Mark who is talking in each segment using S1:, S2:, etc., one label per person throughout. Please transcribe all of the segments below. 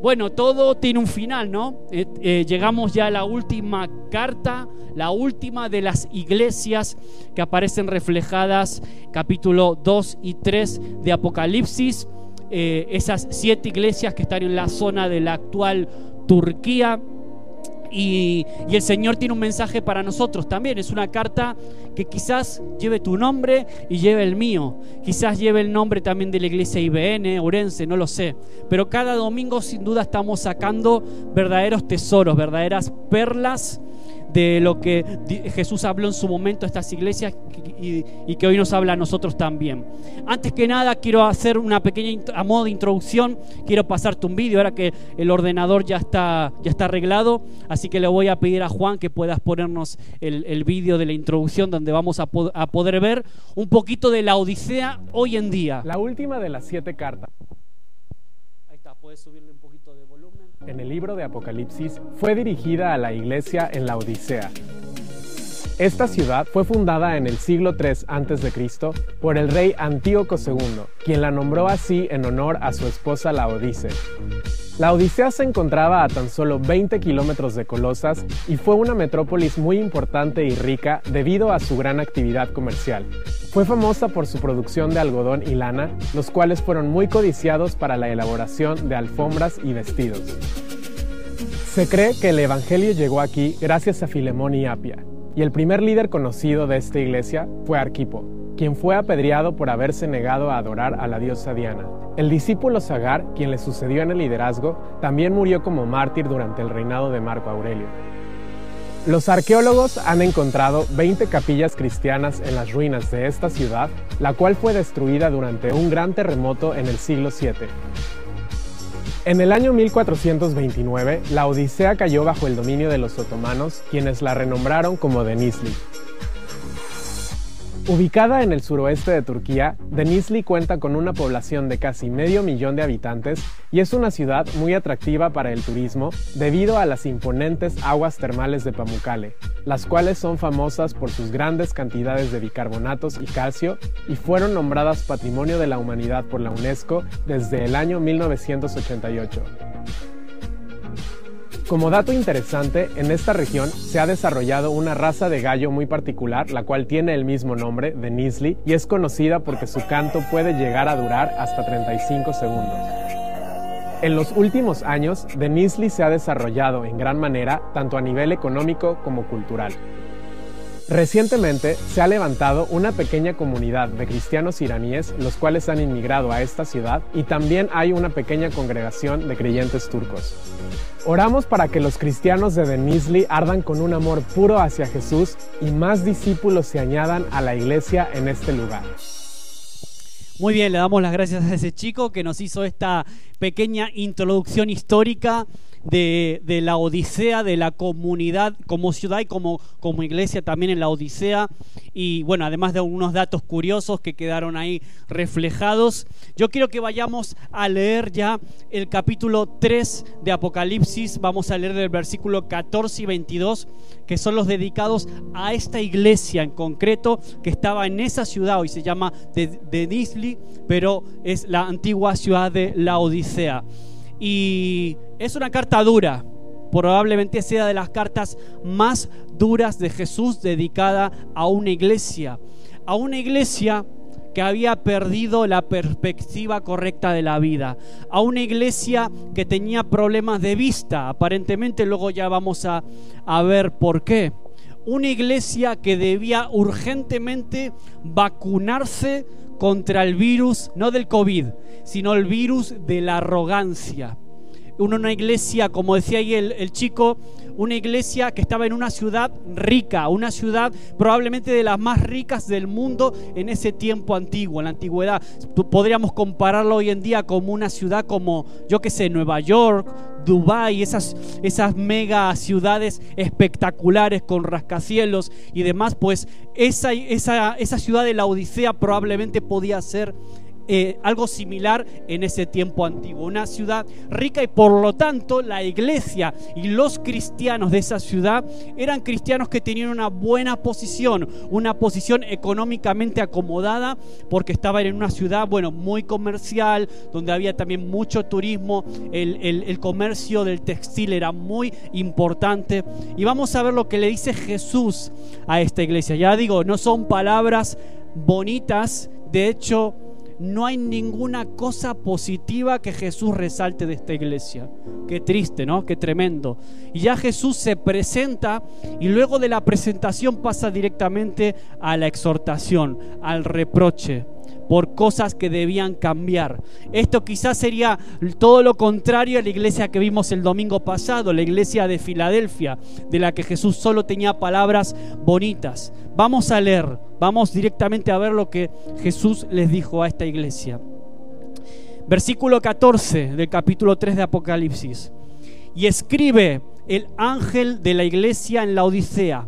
S1: Bueno, todo tiene un final, ¿no? Eh, eh, llegamos ya a la última carta, la última de las iglesias que aparecen reflejadas, capítulo 2 y 3 de Apocalipsis. Eh, esas siete iglesias que están en la zona de la actual Turquía. Y, el Señor tiene un mensaje para nosotros también. Es una carta que quizás lleve tu nombre y lleve el mío. Quizás lleve el nombre también de la iglesia IBN, Orense, no lo sé. Pero cada domingo sin duda estamos sacando verdaderos tesoros, verdaderas perlas de lo que Jesús habló en su momento a estas iglesias y, que hoy nos habla a nosotros también. Antes que nada, quiero hacer una pequeña, a modo de introducción, quiero pasarte un vídeo, ahora que el ordenador ya está, ya está arreglado, así que le voy a pedir a Juan que puedas ponernos el, el vídeo de la introducción donde vamos a, a poder ver un poquito de la Odisea hoy en día.
S2: La última de las siete cartas.
S1: Ahí está, puedes subirle
S2: En el libro de Apocalipsis fue dirigida a la iglesia en la Odisea, esta ciudad fue fundada en el siglo III a.C. por el rey Antíoco II, quien la nombró así en honor a su esposa Laodice. La Odisea se encontraba a tan solo 20 kilómetros de Colosas y fue una metrópolis muy importante y rica debido a su gran actividad comercial. Fue famosa por su producción de algodón y lana, los cuales fueron muy codiciados para la elaboración de alfombras y vestidos. Se cree que el Evangelio llegó aquí gracias a Filemón y Apia, y el primer líder conocido de esta iglesia fue Arquipo, quien fue apedreado por haberse negado a adorar a la diosa Diana. El discípulo Sagar, quien le sucedió en el liderazgo, también murió como mártir durante el reinado de Marco Aurelio. Los arqueólogos han encontrado 20 capillas cristianas en las ruinas de esta ciudad, la cual fue destruida durante un gran terremoto en el siglo VII. En el año 1429, la Odisea cayó bajo el dominio de los otomanos, quienes la renombraron como Denizli. Ubicada en el suroeste de Turquía, Denizli cuenta con una población de casi medio millón de habitantes y es una ciudad muy atractiva para el turismo debido a las imponentes aguas termales de Pamukkale, las cuales son famosas por sus grandes cantidades de bicarbonatos y calcio y fueron nombradas Patrimonio de la Humanidad por la UNESCO desde el año 1988. Como dato interesante, en esta región se ha desarrollado una raza de gallo muy particular, la cual tiene el mismo nombre, Denizli, y es conocida porque su canto puede llegar a durar hasta 35 segundos. En los últimos años, Denizli se ha desarrollado en gran manera, tanto a nivel económico como cultural. Recientemente se ha levantado una pequeña comunidad de cristianos iraníes, los cuales han inmigrado a esta ciudad, y también hay una pequeña congregación de creyentes turcos. Oramos para que los cristianos de Denizli ardan con un amor puro hacia Jesús y más discípulos se añadan a la iglesia en este lugar.
S1: Muy bien, le damos las gracias a ese chico que nos hizo esta pequeña introducción histórica de, la Odisea, de la comunidad como ciudad y como, como iglesia también en la Odisea. Y bueno, además de algunos datos curiosos que quedaron ahí reflejados, yo quiero que vayamos a leer ya el capítulo 3 de Apocalipsis. Vamos a leer del versículo 14 y 22, que son los dedicados a esta iglesia en concreto que estaba en esa ciudad, hoy se llama de, de pero es la antigua ciudad de la Odisea. Y es una carta dura, probablemente sea de las cartas más duras de Jesús dedicada a una iglesia, a una iglesia que había perdido la perspectiva correcta de la vida, a una iglesia que tenía problemas de vista, aparentemente luego ya vamos a, a ver por qué, una iglesia que debía urgentemente vacunarse contra el virus, no del COVID, sino el virus de la arrogancia. Una, iglesia, como decía ahí el, chico, una iglesia que estaba en una ciudad rica, una ciudad probablemente de las más ricas del mundo en ese tiempo antiguo, en la antigüedad. Podríamos compararlo hoy en día como una ciudad como, yo qué sé, Nueva York, Dubái, esas, esas mega ciudades espectaculares con rascacielos y demás, pues esa, esa, esa ciudad de la Odisea probablemente podía ser eh, algo similar en ese tiempo antiguo. Una ciudad rica y por lo tanto la iglesia y los cristianos de esa ciudad eran cristianos que tenían una buena posición, una posición económicamente acomodada porque estaban en una ciudad, bueno, muy comercial, donde había también mucho turismo, el, el comercio del textil era muy importante. Y vamos a ver lo que le dice Jesús a esta iglesia. Ya digo, no son palabras bonitas, de hecho, no hay ninguna cosa positiva que Jesús resalte de esta iglesia. Qué triste, ¿no? Qué tremendo. Y ya Jesús se presenta y luego de la presentación pasa directamente a la exhortación, al reproche por cosas que debían cambiar. Esto quizás sería todo lo contrario a la iglesia que vimos el domingo pasado, la iglesia de Filadelfia, de la que Jesús solo tenía palabras bonitas. Vamos a leer, vamos directamente a ver lo que Jesús les dijo a esta iglesia. Versículo 14 del capítulo 3 de Apocalipsis. Y escribe el ángel de la iglesia en la Odisea.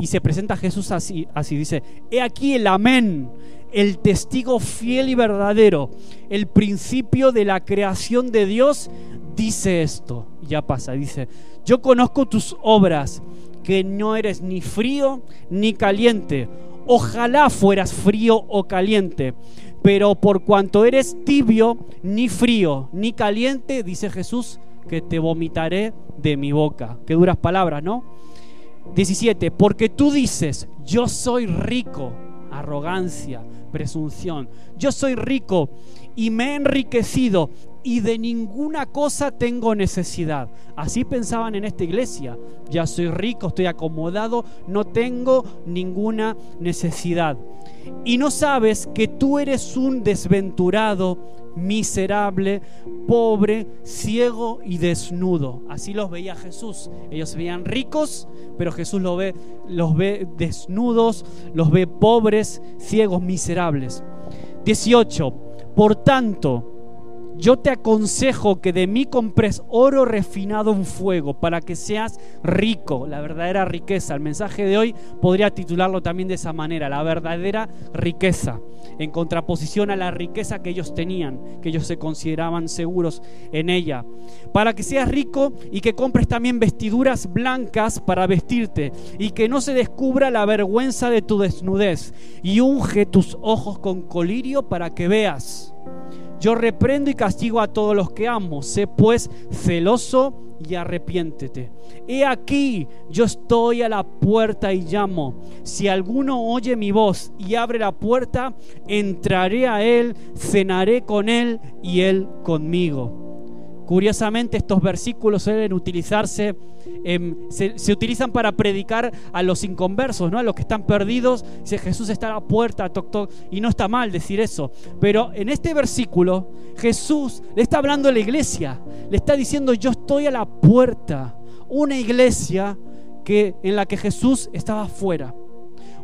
S1: Y se presenta a Jesús así, así dice, he aquí el amén, el testigo fiel y verdadero, el principio de la creación de Dios, dice esto. Ya pasa, dice, yo conozco tus obras, que no eres ni frío ni caliente. Ojalá fueras frío o caliente, pero por cuanto eres tibio, ni frío ni caliente, dice Jesús, que te vomitaré de mi boca. Qué duras palabras, ¿no? 17, porque tú dices, yo soy rico, arrogancia, presunción. Yo soy rico y me he enriquecido y de ninguna cosa tengo necesidad. Así pensaban en esta iglesia. Ya soy rico, estoy acomodado, no tengo ninguna necesidad. Y no sabes que tú eres un desventurado, miserable, pobre, ciego y desnudo. Así los veía Jesús. Ellos se veían ricos, pero Jesús los ve, los ve desnudos, los ve pobres, ciegos, miserables. 18. Por tanto, yo te aconsejo que de mí compres oro refinado en fuego para que seas rico, la verdadera riqueza. El mensaje de hoy podría titularlo también de esa manera, la verdadera riqueza, en contraposición a la riqueza que ellos tenían, que ellos se consideraban seguros en ella. Para que seas rico y que compres también vestiduras blancas para vestirte y que no se descubra la vergüenza de tu desnudez y unge tus ojos con colirio para que veas. Yo reprendo y castigo a todos los que amo. Sé pues celoso y arrepiéntete. He aquí, yo estoy a la puerta y llamo. Si alguno oye mi voz y abre la puerta, entraré a él, cenaré con él y él conmigo. Curiosamente, estos versículos suelen utilizarse, em, se, utilizan para predicar a los inconversos, ¿no? a los que están perdidos. Si Jesús está a la puerta, toc, toc, y no está mal decir eso. Pero en este versículo, Jesús le está hablando a la iglesia, le está diciendo: Yo estoy a la puerta. Una iglesia que, en la que Jesús estaba afuera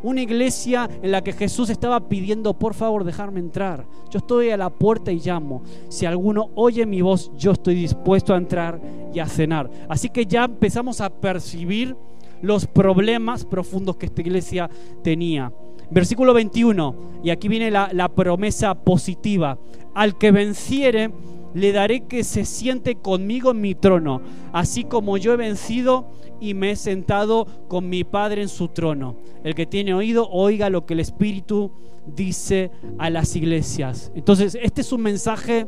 S1: una iglesia en la que Jesús estaba pidiendo, por favor, dejarme entrar. Yo estoy a la puerta y llamo. Si alguno oye mi voz, yo estoy dispuesto a entrar y a cenar. Así que ya empezamos a percibir los problemas profundos que esta iglesia tenía. Versículo 21, y aquí viene la, la promesa positiva. Al que venciere, le daré que se siente conmigo en mi trono, así como yo he vencido y me he sentado con mi Padre en su trono. El que tiene oído, oiga lo que el Espíritu dice a las iglesias. Entonces, este es un mensaje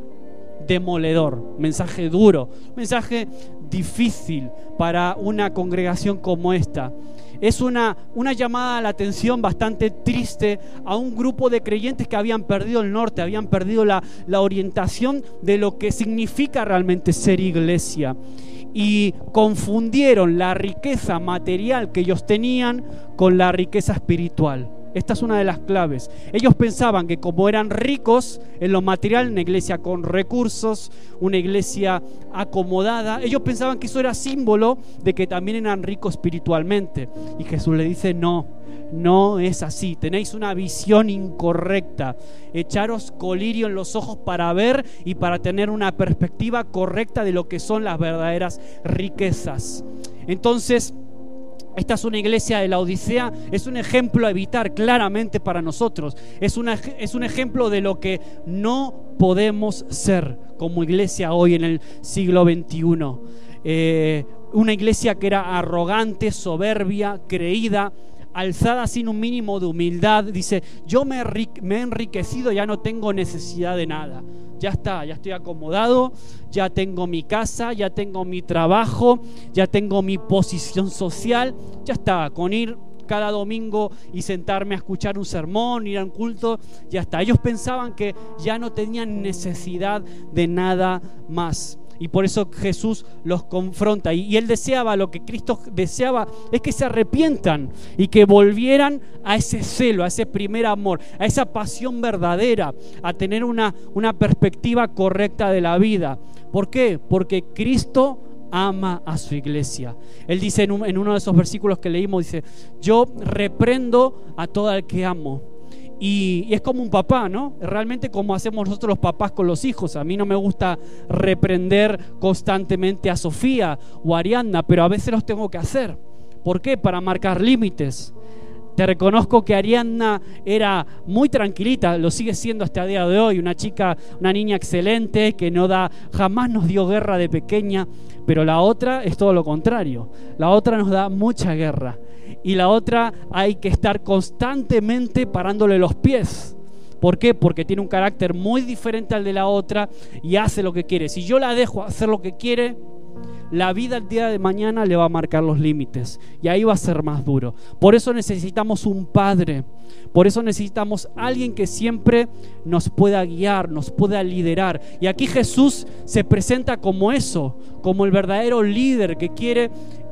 S1: demoledor, mensaje duro, mensaje difícil para una congregación como esta. Es una, una llamada a la atención bastante triste a un grupo de creyentes que habían perdido el norte, habían perdido la, la orientación de lo que significa realmente ser iglesia y confundieron la riqueza material que ellos tenían con la riqueza espiritual. Esta es una de las claves. Ellos pensaban que como eran ricos en lo material, una iglesia con recursos, una iglesia acomodada, ellos pensaban que eso era símbolo de que también eran ricos espiritualmente. Y Jesús le dice, no, no es así. Tenéis una visión incorrecta. Echaros colirio en los ojos para ver y para tener una perspectiva correcta de lo que son las verdaderas riquezas. Entonces, esta es una iglesia de la Odisea, es un ejemplo a evitar claramente para nosotros. Es, es un ejemplo de lo que no podemos ser como iglesia hoy en el siglo XXI. Eh, una iglesia que era arrogante, soberbia, creída, alzada sin un mínimo de humildad. Dice, yo me, he enriquecido, ya no tengo necesidad de nada ya está, ya estoy acomodado, ya tengo mi casa, ya tengo mi trabajo, ya tengo mi posición social, ya está, con ir cada domingo y sentarme a escuchar un sermón, ir a un culto, ya está. Ellos pensaban que ya no tenían necesidad de nada más. Y por eso Jesús los confronta. Y, él deseaba, lo que Cristo deseaba, es que se arrepientan y que volvieran a ese celo, a ese primer amor, a esa pasión verdadera, a tener una, una perspectiva correcta de la vida. ¿Por qué? Porque Cristo ama a su iglesia. Él dice en, en uno de esos versículos que leímos, dice, yo reprendo a todo el que amo y, es como un papá, ¿no? Realmente como hacemos nosotros los papás con los hijos. A mí no me gusta reprender constantemente a Sofía o a Ariadna, pero a veces los tengo que hacer. ¿Por qué? Para marcar límites. Te reconozco que Ariadna era muy tranquilita, lo sigue siendo hasta el día de hoy, una chica, una niña excelente que no da, jamás nos dio guerra de pequeña, pero la otra es todo lo contrario. La otra nos da mucha guerra y la otra hay que estar constantemente parándole los pies. ¿Por qué? Porque tiene un carácter muy diferente al de la otra y hace lo que quiere. Si yo la dejo hacer lo que quiere, la vida el día de mañana le va a marcar los límites y ahí va a ser más duro. Por eso necesitamos un padre, por eso necesitamos alguien que siempre nos pueda guiar, nos pueda liderar. Y aquí Jesús se presenta como eso, como el verdadero líder que quiere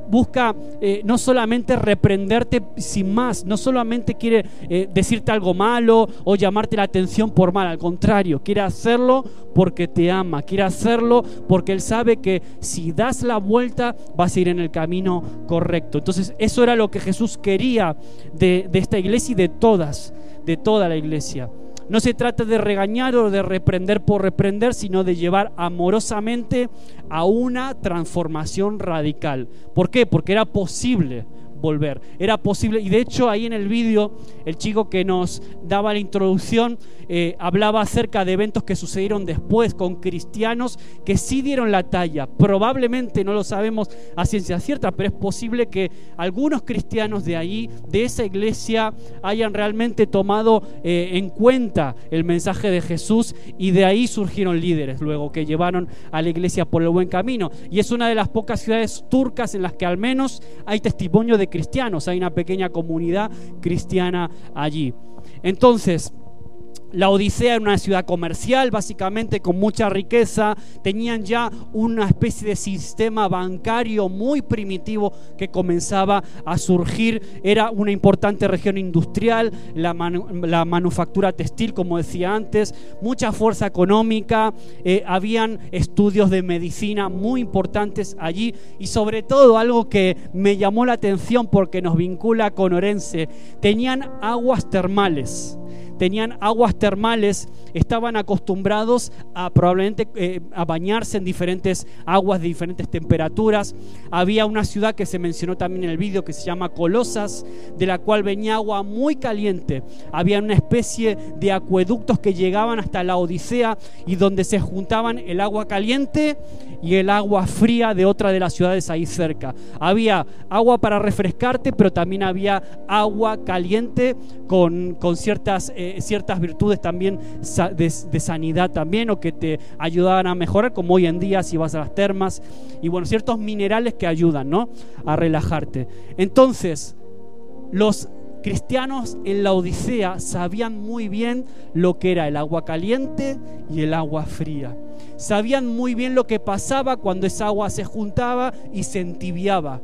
S1: busca eh, no solamente reprenderte sin más, no solamente quiere eh, decirte algo malo o llamarte la atención por mal, al contrario, quiere hacerlo porque te ama, quiere hacerlo porque Él sabe que si das la vuelta vas a ir en el camino correcto. Entonces eso era lo que Jesús quería de, de esta iglesia y de todas, de toda la iglesia. No se trata de regañar o de reprender por reprender, sino de llevar amorosamente a una transformación radical. ¿Por qué? Porque era posible volver. Era posible, y de hecho ahí en el vídeo, el chico que nos daba la introducción eh, hablaba acerca de eventos que sucedieron después con cristianos que sí dieron la talla. Probablemente no lo sabemos a ciencia cierta, pero es posible que algunos cristianos de ahí, de esa iglesia, hayan realmente tomado eh, en cuenta el mensaje de Jesús y de ahí surgieron líderes luego que llevaron a la iglesia por el buen camino. Y es una de las pocas ciudades turcas en las que al menos hay testimonio de cristianos, hay una pequeña comunidad cristiana allí. Entonces, la Odisea era una ciudad comercial, básicamente con mucha riqueza. Tenían ya una especie de sistema bancario muy primitivo que comenzaba a surgir. Era una importante región industrial, la, manufactura textil, como decía antes, mucha fuerza económica. Eh, habían estudios de medicina muy importantes allí y sobre todo algo que me llamó la atención porque nos vincula con Orense, tenían aguas termales tenían aguas termales, estaban acostumbrados a probablemente eh, a bañarse en diferentes aguas de diferentes temperaturas. Había una ciudad que se mencionó también en el vídeo que se llama Colosas, de la cual venía agua muy caliente. Había una especie de acueductos que llegaban hasta la Odisea y donde se juntaban el agua caliente y el agua fría de otra de las ciudades ahí cerca. Había agua para refrescarte, pero también había agua caliente con, con ciertas... Eh, ciertas virtudes también de, sanidad también o que te ayudaban a mejorar, como hoy en día si vas a las termas, y bueno, ciertos minerales que ayudan, ¿no? A relajarte. Entonces, los cristianos en la Odisea sabían muy bien lo que era el agua caliente y el agua fría. Sabían muy bien lo que pasaba cuando esa agua se juntaba y se entibiaba.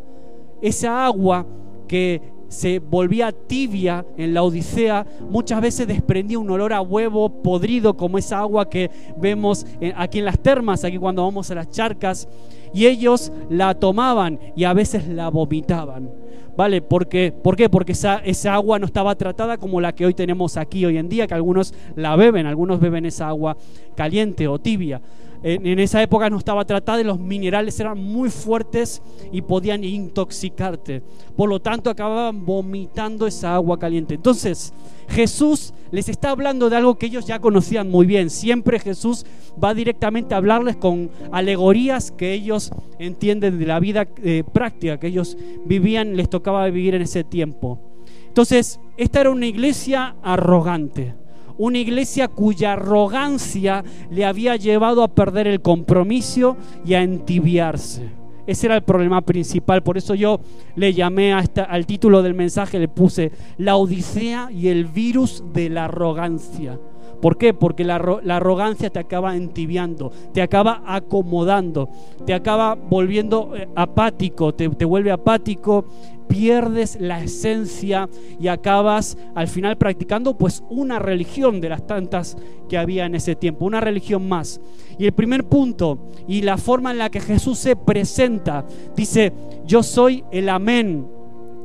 S1: Esa agua que se volvía tibia en la Odisea, muchas veces desprendía un olor a huevo podrido como esa agua que vemos aquí en las termas, aquí cuando vamos a las charcas, y ellos la tomaban y a veces la vomitaban. ¿Vale? Porque, ¿Por qué? Porque esa, esa agua no estaba tratada como la que hoy tenemos aquí hoy en día, que algunos la beben, algunos beben esa agua caliente o tibia. En, esa época no estaba tratada y los minerales eran muy fuertes y podían intoxicarte. Por lo tanto, acababan vomitando esa agua caliente. Entonces, Jesús les está hablando de algo que ellos ya conocían muy bien. Siempre Jesús va directamente a hablarles con alegorías que ellos entienden de la vida eh, práctica que ellos vivían, les tocaba vivir en ese tiempo. Entonces, esta era una iglesia arrogante una iglesia cuya arrogancia le había llevado a perder el compromiso y a entibiarse. Ese era el problema principal, por eso yo le llamé al título del mensaje, le puse la Odisea y el virus de la arrogancia. ¿Por qué? Porque la, arrogancia te acaba entibiando, te acaba acomodando, te acaba volviendo eh, apático, te, te vuelve apático, pierdes la esencia y acabas al final practicando pues una religión de las tantas que había en ese tiempo, una religión más. Y el primer punto y la forma en la que Jesús se presenta, dice, yo soy el amén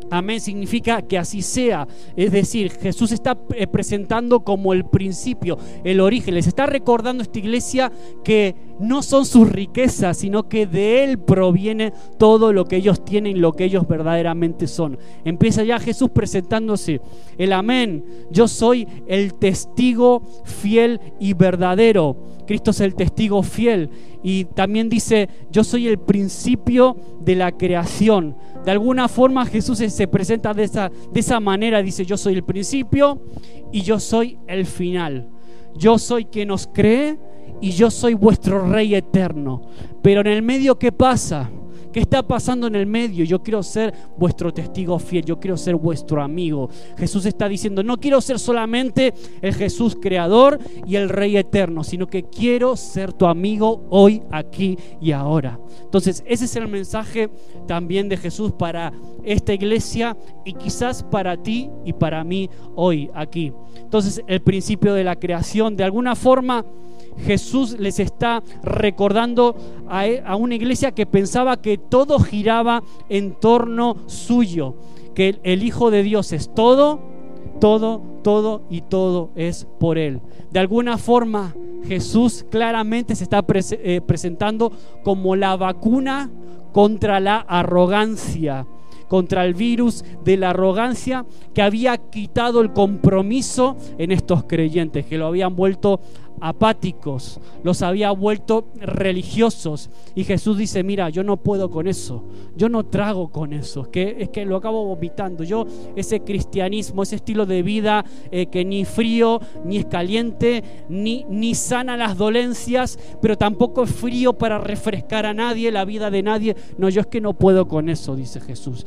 S1: Amén significa que así sea. Es decir, Jesús está eh, presentando como el principio, el origen. Les está recordando esta iglesia que no son sus riquezas, sino que de Él proviene todo lo que ellos tienen, lo que ellos verdaderamente son. Empieza ya Jesús presentándose. El amén. Yo soy el testigo fiel y verdadero. Cristo es el testigo fiel. Y también dice, yo soy el principio de la creación. De alguna forma Jesús se presenta de esa, de esa manera, dice, yo soy el principio y yo soy el final. Yo soy quien nos cree y yo soy vuestro rey eterno. Pero en el medio, ¿qué pasa? ¿Qué está pasando en el medio? Yo quiero ser vuestro testigo fiel, yo quiero ser vuestro amigo. Jesús está diciendo, no quiero ser solamente el Jesús creador y el Rey eterno, sino que quiero ser tu amigo hoy, aquí y ahora. Entonces, ese es el mensaje también de Jesús para esta iglesia y quizás para ti y para mí hoy, aquí. Entonces, el principio de la creación, de alguna forma, Jesús les está recordando e, a, una iglesia que pensaba que todo giraba en torno suyo, que el, Hijo de Dios es todo, todo, todo y todo es por Él. De alguna forma, Jesús claramente se está eh, presentando como la vacuna contra la arrogancia, contra el virus de la arrogancia que había quitado el compromiso en estos creyentes, que lo habían vuelto apáticos, los había vuelto religiosos. Y Jesús dice, mira, yo no puedo con eso, yo no trago con eso, es que, es que lo acabo vomitando. Yo ese cristianismo, ese estilo de vida eh, que ni frío, ni es caliente, ni, ni sana las dolencias, pero tampoco es frío para refrescar a nadie, la vida de nadie. No, yo es que no puedo con eso, dice Jesús.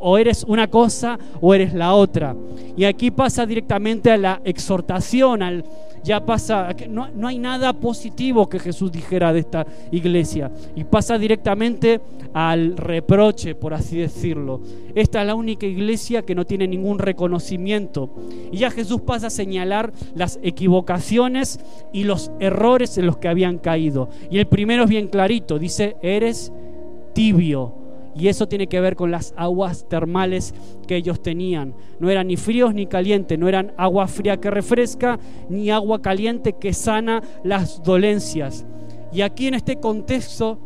S1: O eres una cosa o eres la otra. Y aquí pasa directamente a la exhortación, al ya pasa, no, no hay nada positivo que Jesús dijera de esta iglesia y pasa directamente al reproche, por así decirlo. Esta es la única iglesia que no tiene ningún reconocimiento. Y ya Jesús pasa a señalar las equivocaciones y los errores en los que habían caído. Y el primero es bien clarito, dice, eres tibio y eso tiene que ver con las aguas termales que ellos tenían. No eran ni fríos ni calientes, no eran agua fría que refresca, ni agua caliente que sana las dolencias. Y aquí en este contexto,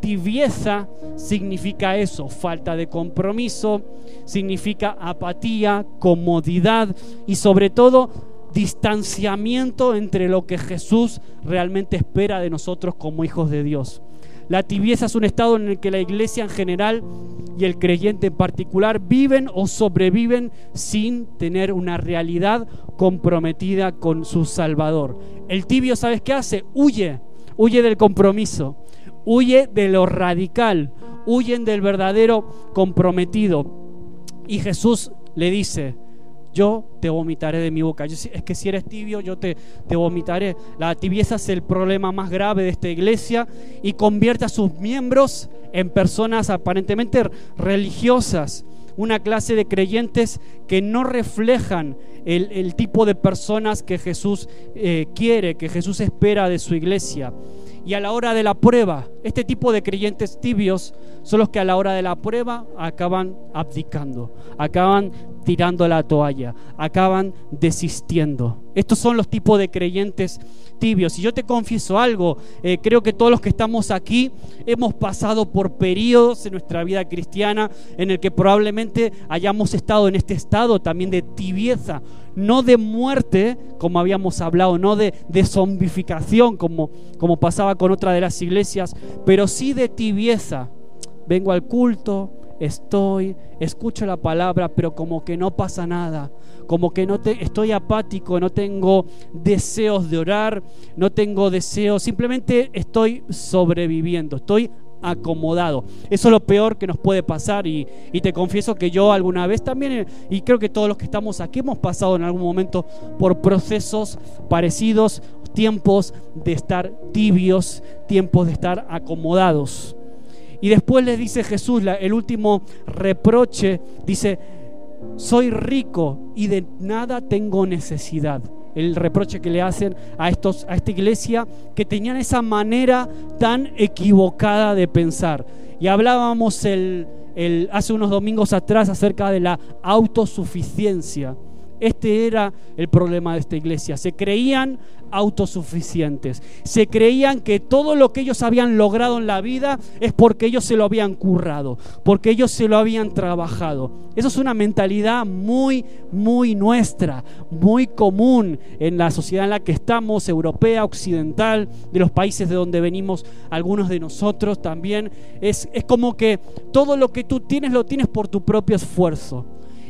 S1: tibieza significa eso, falta de compromiso, significa apatía, comodidad y sobre todo distanciamiento entre lo que Jesús realmente espera de nosotros como hijos de Dios. La tibieza es un estado en el que la iglesia en general y el creyente en particular viven o sobreviven sin tener una realidad comprometida con su Salvador. El tibio, ¿sabes qué hace? Huye, huye del compromiso, huye de lo radical, huyen del verdadero comprometido. Y Jesús le dice, yo te vomitaré de mi boca. es que si eres tibio, yo te, te vomitaré. La tibieza es el problema más grave de esta iglesia y convierte a sus miembros en personas aparentemente religiosas, una clase de creyentes que no reflejan el, tipo de personas que Jesús eh, quiere, que Jesús espera de su iglesia. Y a la hora de la prueba, este tipo de creyentes tibios son los que a la hora de la prueba acaban abdicando, acaban tirando la toalla, acaban desistiendo. Estos son los tipos de creyentes tibios. Y yo te confieso algo, eh, creo que todos los que estamos aquí hemos pasado por periodos en nuestra vida cristiana en el que probablemente hayamos estado en este estado también de tibieza, no de muerte, como habíamos hablado, no de, de zombificación, como, como pasaba con otra de las iglesias, pero sí de tibieza. Vengo al culto, estoy, escucho la palabra, pero como que no pasa nada, como que no te, estoy apático, no tengo deseos de orar, no tengo deseos, simplemente estoy sobreviviendo, estoy acomodado. Eso es lo peor que nos puede pasar y, y, te confieso que yo alguna vez también, y creo que todos los que estamos aquí hemos pasado en algún momento por procesos parecidos, tiempos de estar tibios, tiempos de estar acomodados. Y después le dice Jesús, el último reproche, dice, soy rico y de nada tengo necesidad. El reproche que le hacen a, estos, a esta iglesia que tenían esa manera tan equivocada de pensar. Y hablábamos el, hace unos domingos atrás acerca de la autosuficiencia. Este era el problema de esta iglesia. Se creían autosuficientes. Se creían que todo lo que ellos habían logrado en la vida es porque ellos se lo habían currado, porque ellos se lo habían trabajado. Eso es una mentalidad muy, muy nuestra, muy común en la sociedad en la que estamos, europea, occidental, de los países de donde venimos algunos de nosotros también. Es, es como que todo lo que tú tienes lo tienes por tu propio esfuerzo.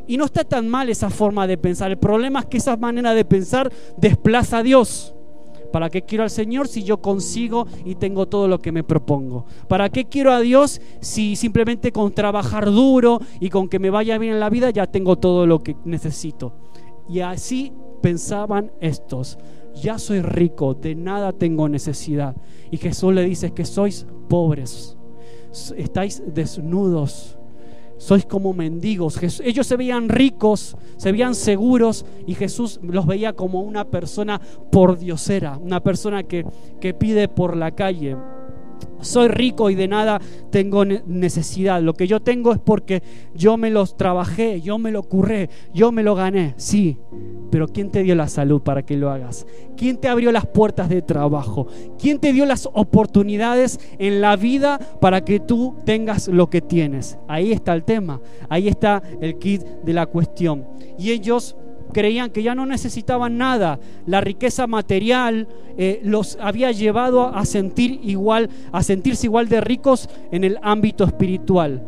S1: Y no está tan mal esa forma de pensar. El problema es que esa manera de pensar desplaza a Dios. ¿Para qué quiero al Señor si yo consigo y tengo todo lo que me propongo? ¿Para qué quiero a Dios si simplemente con trabajar duro y con que me vaya bien en la vida ya tengo todo lo que necesito? Y así pensaban estos. Ya soy rico, de nada tengo necesidad. Y Jesús le dice que sois pobres, estáis desnudos sois como mendigos. Ellos se veían ricos, se veían seguros y Jesús los veía como una persona por diosera, una persona que, que pide por la calle. Soy rico y de nada tengo necesidad. Lo que yo tengo es porque yo me los trabajé, yo me lo curré, yo me lo gané. Sí, pero ¿quién te dio la salud para que lo hagas? ¿Quién te abrió las puertas de trabajo? ¿Quién te dio las oportunidades en la vida para que tú tengas lo que tienes? Ahí está el tema, ahí está el kit de la cuestión. Y ellos creían que ya no necesitaban nada. La riqueza material eh, los había llevado a sentir igual, a sentirse igual de ricos en el ámbito espiritual.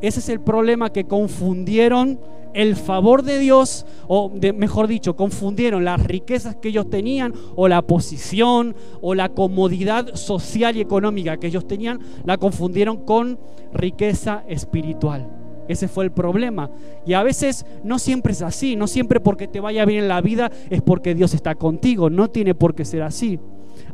S1: Ese es el problema que confundieron el favor de Dios, o mejor dicho, confundieron las riquezas que ellos tenían, o la posición, o la comodidad social y económica que ellos tenían, la confundieron con riqueza espiritual. Ese fue el problema. Y a veces no siempre es así, no siempre porque te vaya bien en la vida es porque Dios está contigo, no tiene por qué ser así.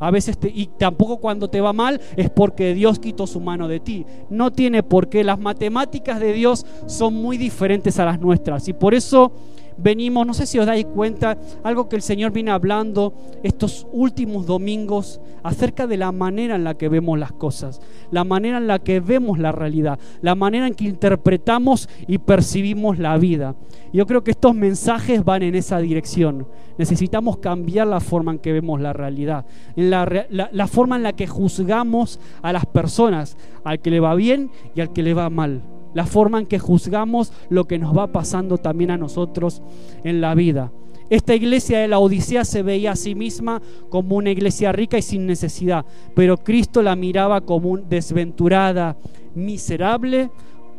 S1: A veces y tampoco cuando te va mal es porque Dios quitó su mano de ti. No tiene por qué. Las matemáticas de Dios son muy diferentes a las nuestras y por eso venimos, no sé si os dais cuenta, algo que el Señor viene hablando estos últimos domingos acerca de la manera en la que vemos las cosas, la manera en la que vemos la realidad, la manera en que interpretamos y percibimos la vida. Yo creo que estos mensajes van en esa dirección. Necesitamos cambiar la forma en que vemos la realidad, la forma en la que juzgamos a las personas, al que le va bien y al que le va mal la forma en que juzgamos lo que nos va pasando también a nosotros en la vida. Esta iglesia de la Odisea se veía a sí misma como una iglesia rica y sin necesidad, pero Cristo la miraba como un desventurada, miserable,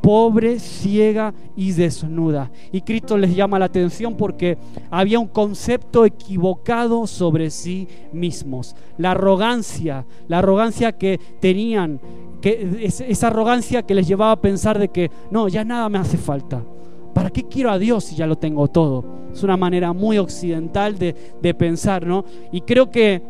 S1: pobre, ciega y desnuda. Y Cristo les llama la atención porque había un concepto equivocado sobre sí mismos. La arrogancia, la arrogancia que tenían esa arrogancia que les llevaba a pensar de que no, ya nada me hace falta. ¿Para qué quiero a Dios si ya lo tengo todo? Es una manera muy occidental de, de pensar, ¿no? Y creo que,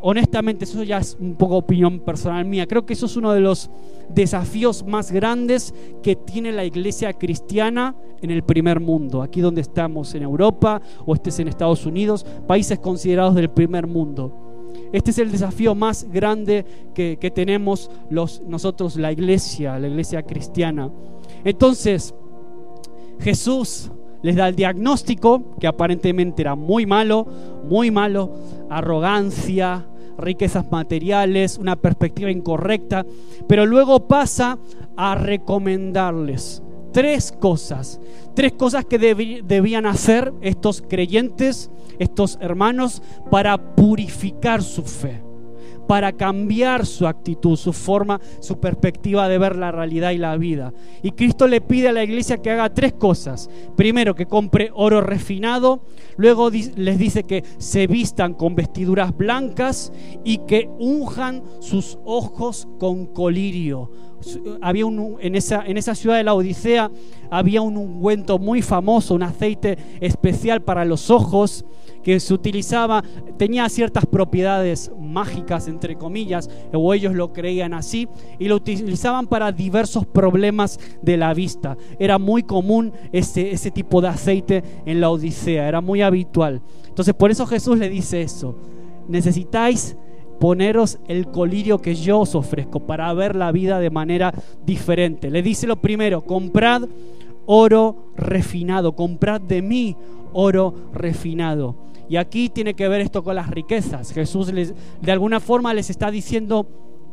S1: honestamente, eso ya es un poco opinión personal mía, creo que eso es uno de los desafíos más grandes que tiene la iglesia cristiana en el primer mundo, aquí donde estamos, en Europa o estés en Estados Unidos, países considerados del primer mundo. Este es el desafío más grande que, tenemos los, nosotros, la iglesia, la iglesia cristiana. Entonces, Jesús les da el diagnóstico, que aparentemente era muy malo, muy malo, arrogancia, riquezas materiales, una perspectiva incorrecta, pero luego pasa a recomendarles tres cosas, tres cosas que debían hacer estos creyentes, estos hermanos, para purificar su fe para cambiar su actitud, su forma, su perspectiva de ver la realidad y la vida. Y Cristo le pide a la iglesia que haga tres cosas. Primero, que compre oro refinado. Luego les dice que se vistan con vestiduras blancas y que unjan sus ojos con colirio. Había un, en, esa, en esa ciudad de la Odisea había un ungüento muy famoso, un aceite especial para los ojos que se utilizaba, tenía ciertas propiedades mágicas, entre comillas, o ellos lo creían así, y lo utilizaban para diversos problemas de la vista. Era muy común ese, ese tipo de aceite en la Odisea, era muy habitual. Entonces por eso Jesús le dice eso, necesitáis poneros el colirio que yo os ofrezco para ver la vida de manera diferente. Le dice lo primero, comprad oro refinado, comprad de mí oro refinado. Y aquí tiene que ver esto con las riquezas. Jesús les, de alguna forma les está diciendo,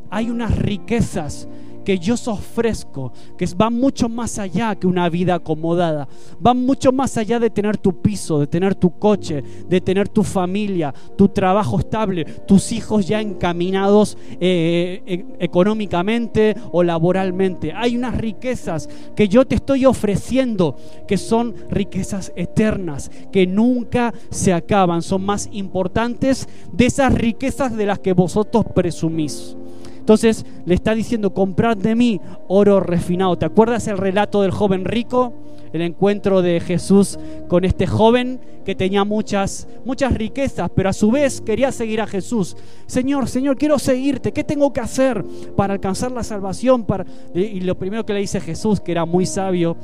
S1: hay unas riquezas que yo os ofrezco, que van mucho más allá que una vida acomodada, van mucho más allá de tener tu piso, de tener tu coche, de tener tu familia, tu trabajo estable, tus hijos ya encaminados eh, eh, económicamente o laboralmente. Hay unas riquezas que yo te estoy ofreciendo, que son riquezas eternas, que nunca se acaban, son más importantes de esas riquezas de las que vosotros presumís. Entonces le está diciendo, comprad de mí oro refinado. ¿Te acuerdas el relato del joven rico? El encuentro de Jesús con este joven que tenía muchas, muchas riquezas, pero a su vez quería seguir a Jesús. Señor, Señor, quiero seguirte. ¿Qué tengo que hacer para alcanzar la salvación? Y lo primero que le dice Jesús, que era muy sabio,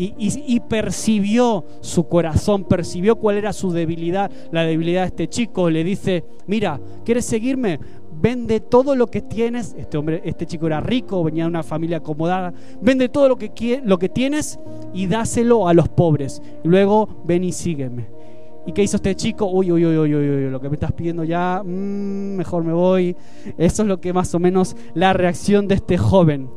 S1: y, percibió su corazón, percibió cuál era su debilidad, la debilidad de este chico. Le dice, mira, ¿quieres seguirme? Vende todo lo que tienes. Este hombre, este chico era rico, venía de una familia acomodada. Vende todo lo que, lo que tienes y dáselo a los pobres. luego ven y sígueme. ¿Y qué hizo este chico? Uy, uy, uy, uy, uy, lo que me estás pidiendo ya, mm, mejor me voy. Eso es lo que más o menos la reacción de este joven.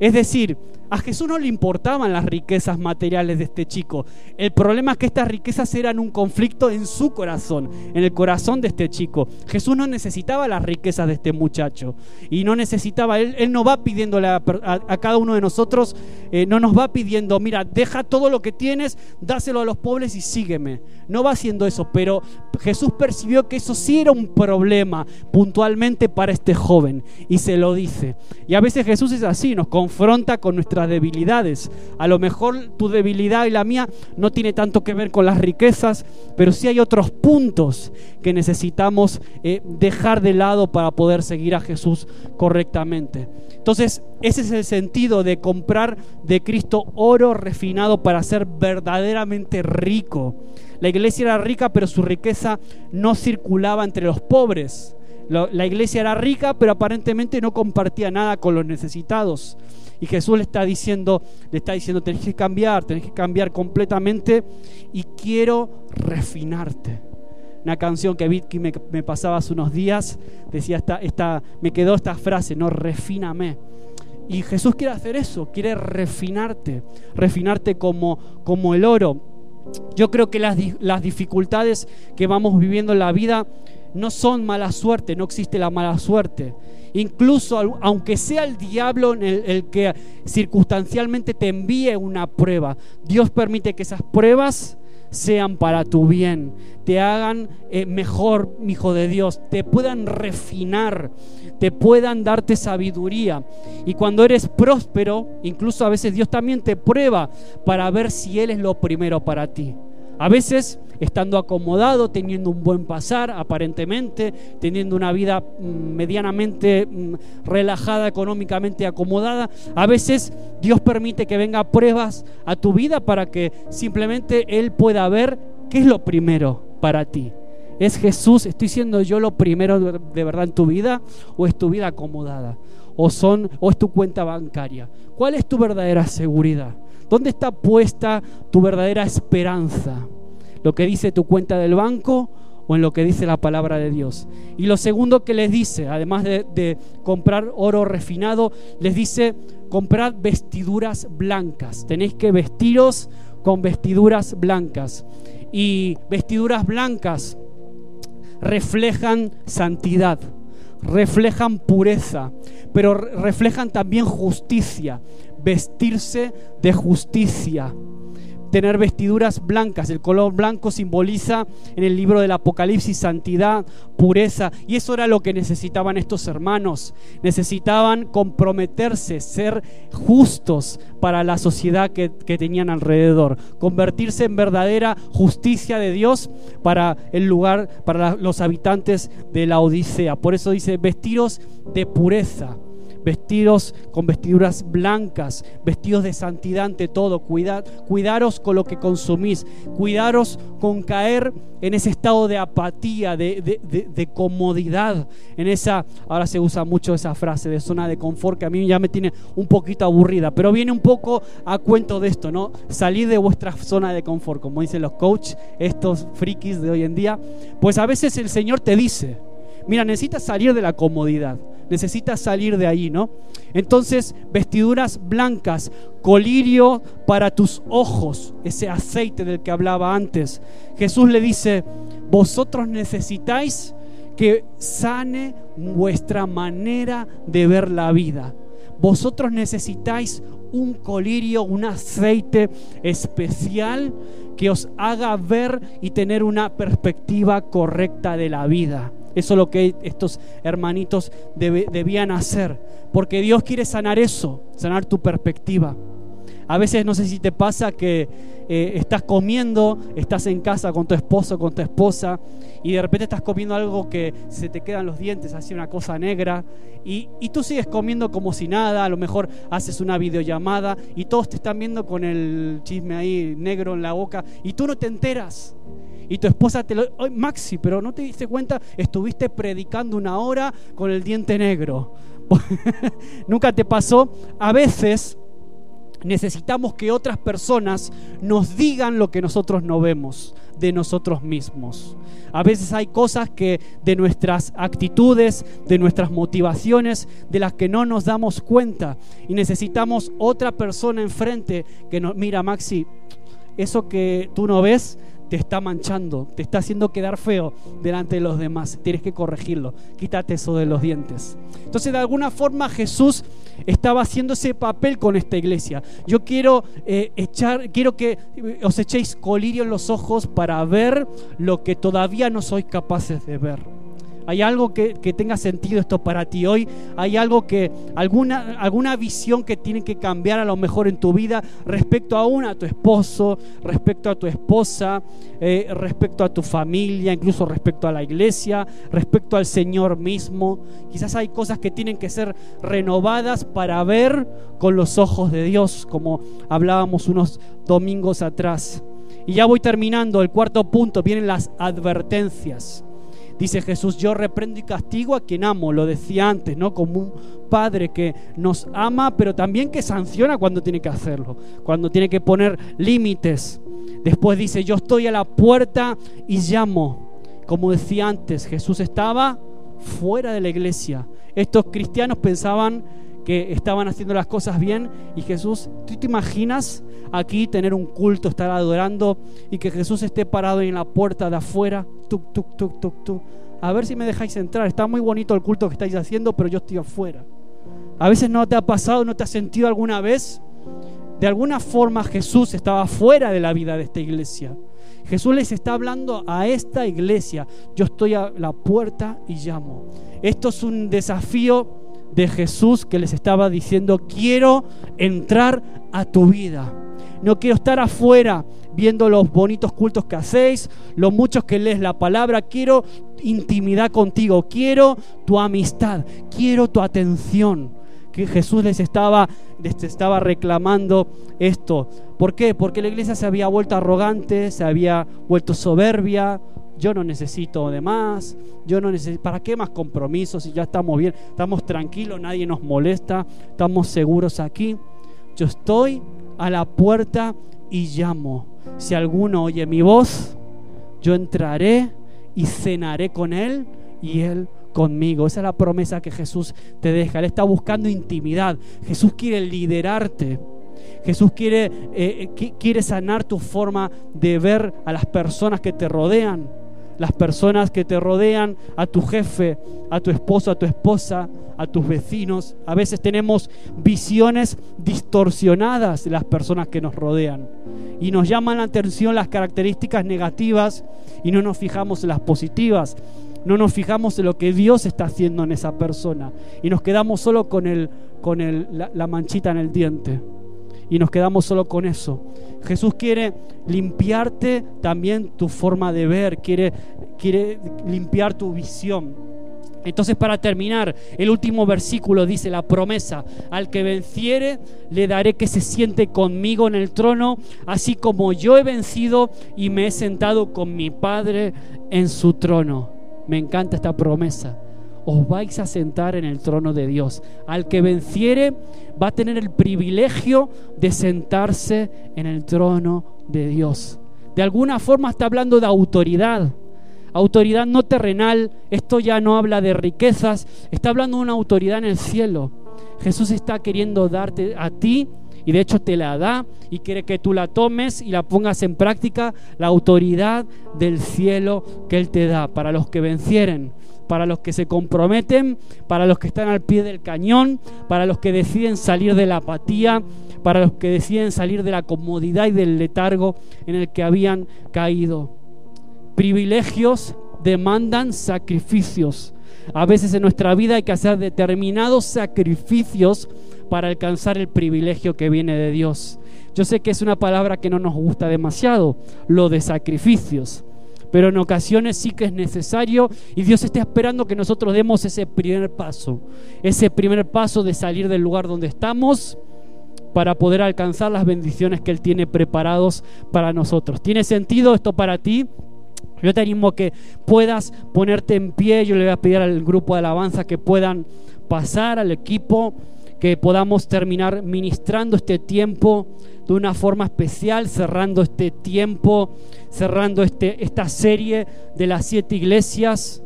S1: Es decir, a Jesús no le importaban las riquezas materiales de este chico. El problema es que estas riquezas eran un conflicto en su corazón, en el corazón de este chico. Jesús no necesitaba las riquezas de este muchacho. Y no necesitaba, Él, no va pidiéndole a, cada uno de nosotros, eh, no nos va pidiendo, mira, deja todo lo que tienes, dáselo a los pobres y sígueme. No va haciendo eso, pero Jesús percibió que eso sí era un problema puntualmente para este joven. Y se lo dice. Y a veces Jesús es así, nos confronta con nuestra debilidades. A lo mejor tu debilidad y la mía no tiene tanto que ver con las riquezas, pero sí hay otros puntos que necesitamos eh, dejar de lado para poder seguir a Jesús correctamente. Entonces, ese es el sentido de comprar de Cristo oro refinado para ser verdaderamente rico. La iglesia era rica, pero su riqueza no circulaba entre los pobres. La iglesia era rica, pero aparentemente no compartía nada con los necesitados. Y Jesús le está diciendo, le está diciendo, tenés que cambiar, tenés que cambiar completamente y quiero refinarte. Una canción que Vicky me, me pasaba hace unos días, decía esta, esta, me quedó esta frase, no, refíname. Y Jesús quiere hacer eso, quiere refinarte, refinarte como, como el oro. Yo creo que las, las dificultades que vamos viviendo en la vida no son mala suerte, no existe la mala suerte. Incluso aunque sea el diablo el, que circunstancialmente te envíe una prueba, Dios permite que esas pruebas sean para tu bien, te hagan eh, mejor, hijo de Dios, te puedan refinar, te puedan darte sabiduría. Y cuando eres próspero, incluso a veces Dios también te prueba para ver si Él es lo primero para ti. A veces estando acomodado, teniendo un buen pasar, aparentemente, teniendo una vida mm, medianamente mm, relajada, económicamente acomodada. A veces Dios permite que venga pruebas a tu vida para que simplemente Él pueda ver qué es lo primero para ti. ¿Es Jesús, estoy siendo yo lo primero de verdad en tu vida o es tu vida acomodada? ¿O, son, o es tu cuenta bancaria? ¿Cuál es tu verdadera seguridad? ¿Dónde está puesta tu verdadera esperanza? ¿Lo que dice tu cuenta del banco o en lo que dice la palabra de Dios. Y lo segundo que les dice, además de, comprar oro refinado, les dice, comprad vestiduras blancas. Tenéis que vestiros con vestiduras blancas. Y vestiduras blancas reflejan santidad, reflejan pureza, pero reflejan también justicia, vestirse de justicia tener vestiduras blancas. El color blanco simboliza en el libro del Apocalipsis santidad, pureza. Y eso era lo que necesitaban estos hermanos. Necesitaban comprometerse, ser justos para la sociedad que, tenían alrededor. Convertirse en verdadera justicia de Dios para el lugar, para los habitantes de la Odisea. Por eso dice, vestiros de pureza vestidos con vestiduras blancas, vestidos de santidad ante todo. Cuidad, cuidaros con lo que consumís, cuidaros con caer en ese estado de apatía, de, de, comodidad, en esa, ahora se usa mucho esa frase de zona de confort que a mí ya me tiene un poquito aburrida, pero viene un poco a cuento de esto, ¿no? Salir de vuestra zona de confort, como dicen los coaches, estos frikis de hoy en día, pues a veces el Señor te dice, mira, necesitas salir de la comodidad necesitas salir de ahí, ¿no? Entonces, vestiduras blancas, colirio para tus ojos, ese aceite del que hablaba antes. Jesús le dice, vosotros necesitáis que sane vuestra manera de ver la vida. Vosotros necesitáis un colirio, un aceite especial que os haga ver y tener una perspectiva correcta de la vida. Eso es lo que estos hermanitos debían hacer. Porque Dios quiere sanar eso, sanar tu perspectiva. A veces no sé si te pasa que eh, estás comiendo, estás en casa con tu esposo, con tu esposa, y de repente estás comiendo algo que se te quedan los dientes, así una cosa negra, y, y tú sigues comiendo como si nada, a lo mejor haces una videollamada y todos te están viendo con el chisme ahí negro en la boca, y tú no te enteras y tu esposa te lo... Maxi, pero no te diste cuenta, estuviste predicando una hora con el diente negro. Nunca te pasó. A veces necesitamos que otras personas nos digan lo que nosotros no vemos de nosotros mismos. A veces hay cosas que de nuestras actitudes, de nuestras motivaciones, de las que no nos damos cuenta y necesitamos otra persona enfrente que nos mira, Maxi, eso que tú no ves, te está manchando, te está haciendo quedar feo delante de los demás. Tienes que corregirlo. Quítate eso de los dientes. Entonces, de alguna forma, Jesús estaba haciendo ese papel con esta iglesia. Yo quiero eh, echar, quiero que os echéis colirio en los ojos para ver lo que todavía no sois capaces de ver. ¿Hay algo que, tenga sentido esto para ti hoy? ¿Hay algo que, alguna, alguna visión que tiene que cambiar a lo mejor en tu vida respecto aún a tu esposo, respecto a tu esposa, eh, respecto a tu familia, incluso respecto a la iglesia, respecto al Señor mismo? Quizás hay cosas que tienen que ser renovadas para ver con los ojos de Dios, como hablábamos unos domingos atrás. Y ya voy terminando. El cuarto punto, vienen las advertencias. Dice Jesús, yo reprendo y castigo a quien amo, lo decía antes, ¿no? Como un padre que nos ama, pero también que sanciona cuando tiene que hacerlo, cuando tiene que poner límites. Después dice, yo estoy a la puerta y llamo. Como decía antes, Jesús estaba fuera de la iglesia. Estos cristianos pensaban que estaban haciendo las cosas bien y Jesús, ¿tú te imaginas aquí tener un culto, estar adorando y que Jesús esté parado en la puerta de afuera? Tuk, tuk, tuk, tuk, tuk. A ver si me dejáis entrar. Está muy bonito el culto que estáis haciendo, pero yo estoy afuera. A veces no te ha pasado, no te has sentido alguna vez. De alguna forma Jesús estaba fuera de la vida de esta iglesia. Jesús les está hablando a esta iglesia. Yo estoy a la puerta y llamo. Esto es un desafío de Jesús que les estaba diciendo, quiero entrar a tu vida. No quiero estar afuera viendo los bonitos cultos que hacéis, los muchos que lees la palabra. Quiero intimidad contigo, quiero tu amistad, quiero tu atención. Que Jesús les estaba, les estaba reclamando esto. ¿Por qué? Porque la iglesia se había vuelto arrogante, se había vuelto soberbia, yo no necesito de más, yo no necesito, ¿para qué más compromisos si ya estamos bien, estamos tranquilos, nadie nos molesta, estamos seguros aquí? Yo estoy a la puerta y llamo. Si alguno oye mi voz, yo entraré y cenaré con él y él conmigo. Esa es la promesa que Jesús te deja. Él está buscando intimidad. Jesús quiere liderarte. Jesús quiere, eh, quiere sanar tu forma de ver a las personas que te rodean las personas que te rodean, a tu jefe, a tu esposo, a tu esposa, a tus vecinos. A veces tenemos visiones distorsionadas de las personas que nos rodean y nos llaman la atención las características negativas y no nos fijamos en las positivas. No nos fijamos en lo que Dios está haciendo en esa persona y nos quedamos solo con, el, con el, la manchita en el diente y nos quedamos solo con eso. Jesús quiere limpiarte también tu forma de ver, quiere, quiere limpiar tu visión. Entonces para terminar, el último versículo dice la promesa, al que venciere le daré que se siente conmigo en el trono, así como yo he vencido y me he sentado con mi Padre en su trono. Me encanta esta promesa os vais a sentar en el trono de Dios. Al que venciere va a tener el privilegio de sentarse en el trono de Dios. De alguna forma está hablando de autoridad. Autoridad no terrenal, esto ya no habla de riquezas, está hablando de una autoridad en el cielo. Jesús está queriendo darte a ti y de hecho te la da y quiere que tú la tomes y la pongas en práctica, la autoridad del cielo que Él te da para los que vencieren para los que se comprometen, para los que están al pie del cañón, para los que deciden salir de la apatía, para los que deciden salir de la comodidad y del letargo en el que habían caído. Privilegios demandan sacrificios. A veces en nuestra vida hay que hacer determinados sacrificios para alcanzar el privilegio que viene de Dios. Yo sé que es una palabra que no nos gusta demasiado, lo de sacrificios pero en ocasiones sí que es necesario y Dios está esperando que nosotros demos ese primer paso, ese primer paso de salir del lugar donde estamos para poder alcanzar las bendiciones que Él tiene preparados para nosotros. ¿Tiene sentido esto para ti? Yo te animo que puedas ponerte en pie. Yo le voy a pedir al grupo de alabanza que puedan pasar al equipo, que podamos terminar ministrando este tiempo de una forma especial, cerrando este tiempo, cerrando este, esta serie de las siete iglesias.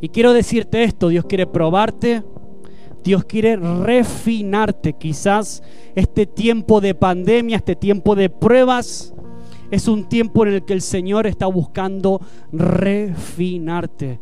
S1: Y quiero decirte esto, Dios quiere probarte, Dios quiere refinarte. Quizás este tiempo de pandemia, este tiempo de pruebas, es un tiempo en el que el Señor está buscando refinarte.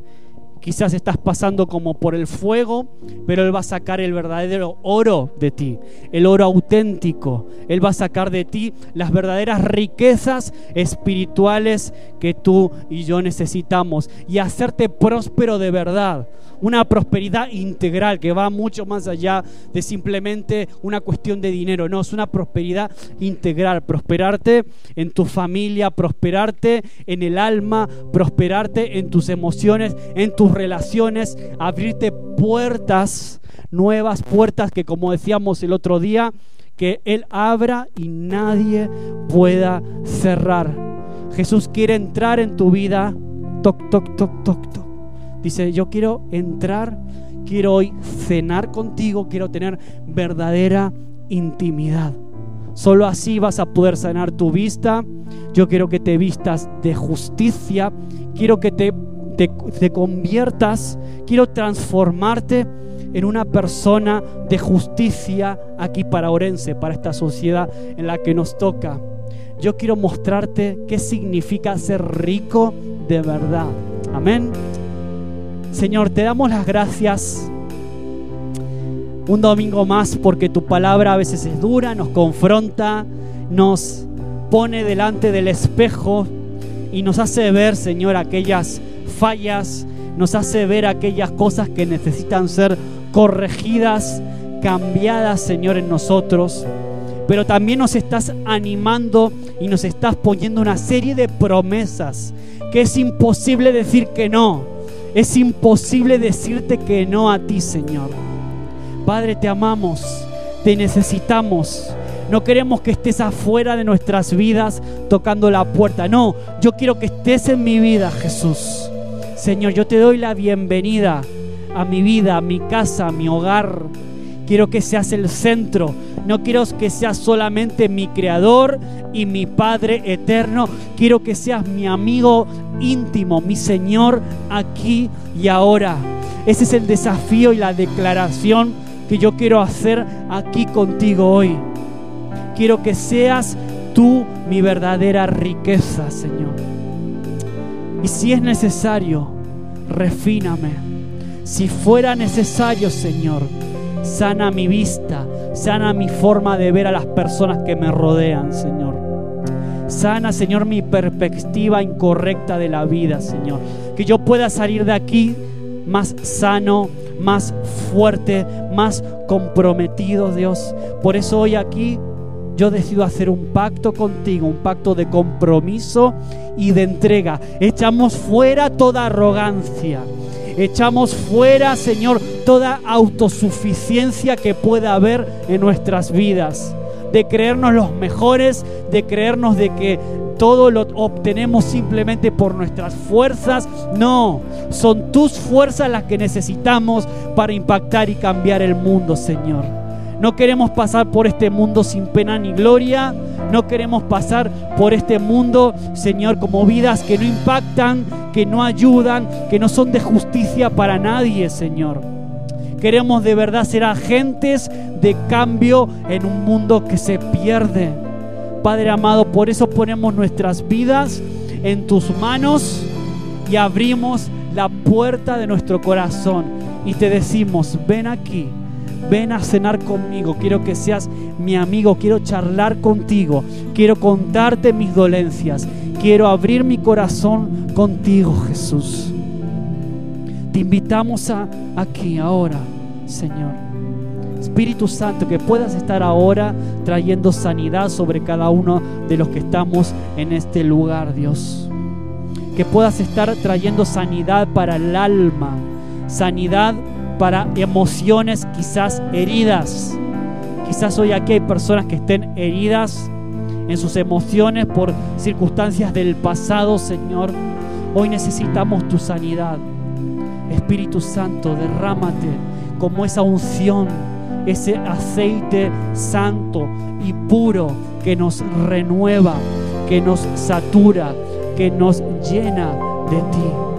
S1: Quizás estás pasando como por el fuego, pero Él va a sacar el verdadero oro de ti, el oro auténtico. Él va a sacar de ti las verdaderas riquezas espirituales que tú y yo necesitamos y hacerte próspero de verdad una prosperidad integral que va mucho más allá de simplemente una cuestión de dinero. No, es una prosperidad integral. Prosperarte en tu familia, prosperarte en el alma, prosperarte en tus emociones, en tus relaciones, abrirte puertas, nuevas puertas que como decíamos el otro día, que Él abra y nadie pueda cerrar. Jesús quiere entrar en tu vida. Toc, toc, toc, toc, toc. Dice, yo quiero entrar, quiero hoy cenar contigo, quiero tener verdadera intimidad. Solo así vas a poder sanar tu vista. Yo quiero que te vistas de justicia. Quiero que te, te, conviertas. Quiero transformarte en una persona de justicia aquí para Orense, para esta sociedad en la que nos toca. Yo quiero mostrarte qué significa ser rico de verdad. Amén. Señor, te damos las gracias un domingo más porque tu palabra a veces es dura, nos confronta, nos pone delante del espejo y nos hace ver, Señor, aquellas fallas, nos hace ver aquellas cosas que necesitan ser corregidas, cambiadas, Señor, en nosotros. Pero también nos estás animando y nos estás poniendo una serie de promesas que es imposible decir que no es imposible decirte que no a ti, Señor. Padre, te amamos, te necesitamos. No queremos que estés afuera de nuestras vidas tocando la puerta. No, yo quiero que estés en mi vida, Jesús. Señor, yo te doy la bienvenida a mi vida, a mi casa, a mi hogar. Quiero que seas el centro. No quiero que seas solamente mi creador y mi Padre eterno. Quiero que seas mi amigo íntimo, mi Señor, aquí y ahora. Ese es el desafío y la declaración que yo quiero hacer aquí contigo hoy. Quiero que seas tú mi verdadera riqueza, Señor. Y si es necesario, refíname. Si fuera necesario, Señor, sana mi vista, sana mi forma de ver a las personas que me rodean, Señor. Sana, Señor, mi perspectiva incorrecta de la vida, Señor. Que yo pueda salir de aquí más sano, más fuerte, más comprometido, Dios. Por eso hoy aquí yo decido hacer un pacto contigo, un pacto de compromiso y de entrega. Echamos fuera toda arrogancia. Echamos fuera, Señor, toda autosuficiencia que pueda haber en nuestras vidas. De creernos los mejores, de creernos de que todo lo obtenemos simplemente por nuestras fuerzas. No, son tus fuerzas las que necesitamos para impactar y cambiar el mundo, Señor. No queremos pasar por este mundo sin pena ni gloria. No queremos pasar por este mundo, Señor, como vidas que no impactan, que no ayudan, que no son de justicia para nadie, Señor. Queremos de verdad ser agentes de cambio en un mundo que se pierde. Padre amado, por eso ponemos nuestras vidas en tus manos y abrimos la puerta de nuestro corazón y te decimos, ven aquí ven a cenar conmigo, quiero que seas mi amigo, quiero charlar contigo, quiero contarte mis dolencias, quiero abrir mi corazón contigo, Jesús. Te invitamos a, aquí, ahora, Señor. Espíritu Santo, que puedas estar ahora trayendo sanidad sobre cada uno de los que estamos en este lugar, Dios. Que puedas estar trayendo sanidad para el alma, sanidad para emociones quizás heridas. Quizás hoy aquí hay personas que estén heridas en sus emociones por circunstancias del pasado, Señor. Hoy necesitamos tu sanidad. Espíritu Santo, derrámate como esa unción, ese aceite santo y puro que nos renueva, que nos satura, que nos llena de ti.